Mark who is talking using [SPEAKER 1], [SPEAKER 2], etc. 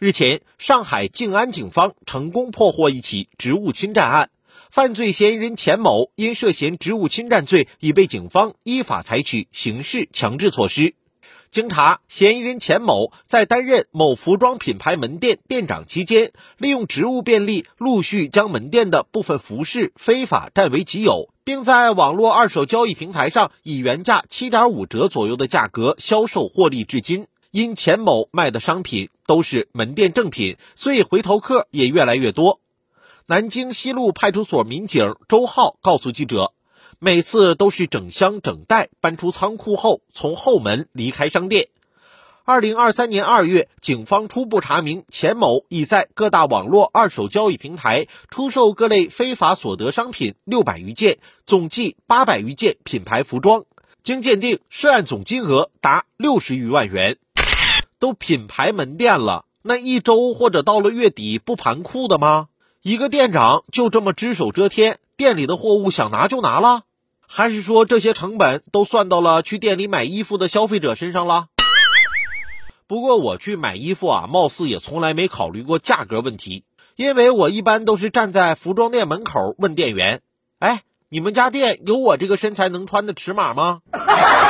[SPEAKER 1] 日前，上海静安警方成功破获一起职务侵占案，犯罪嫌疑人钱某因涉嫌职务侵占罪，已被警方依法采取刑事强制措施。经查，嫌疑人钱某在担任某服装品牌门店店长期间，利用职务便利，陆续将门店的部分服饰非法占为己有，并在网络二手交易平台上以原价七点五折左右的价格销售获利至今。因钱某卖的商品都是门店正品，所以回头客也越来越多。南京西路派出所民警周浩告诉记者，每次都是整箱整袋搬出仓库后，从后门离开商店。二零二三年二月，警方初步查明，钱某已在各大网络二手交易平台出售各类非法所得商品六百余件，总计八百余件品牌服装。经鉴定，涉案总金额达六十余万元。都品牌门店了，那一周或者到了月底不盘库的吗？一个店长就这么只手遮天，店里的货物想拿就拿了，还是说这些成本都算到了去店里买衣服的消费者身上了？不过我去买衣服啊，貌似也从来没考虑过价格问题，因为我一般都是站在服装店门口问店员：“哎，你们家店有我这个身材能穿的尺码吗？”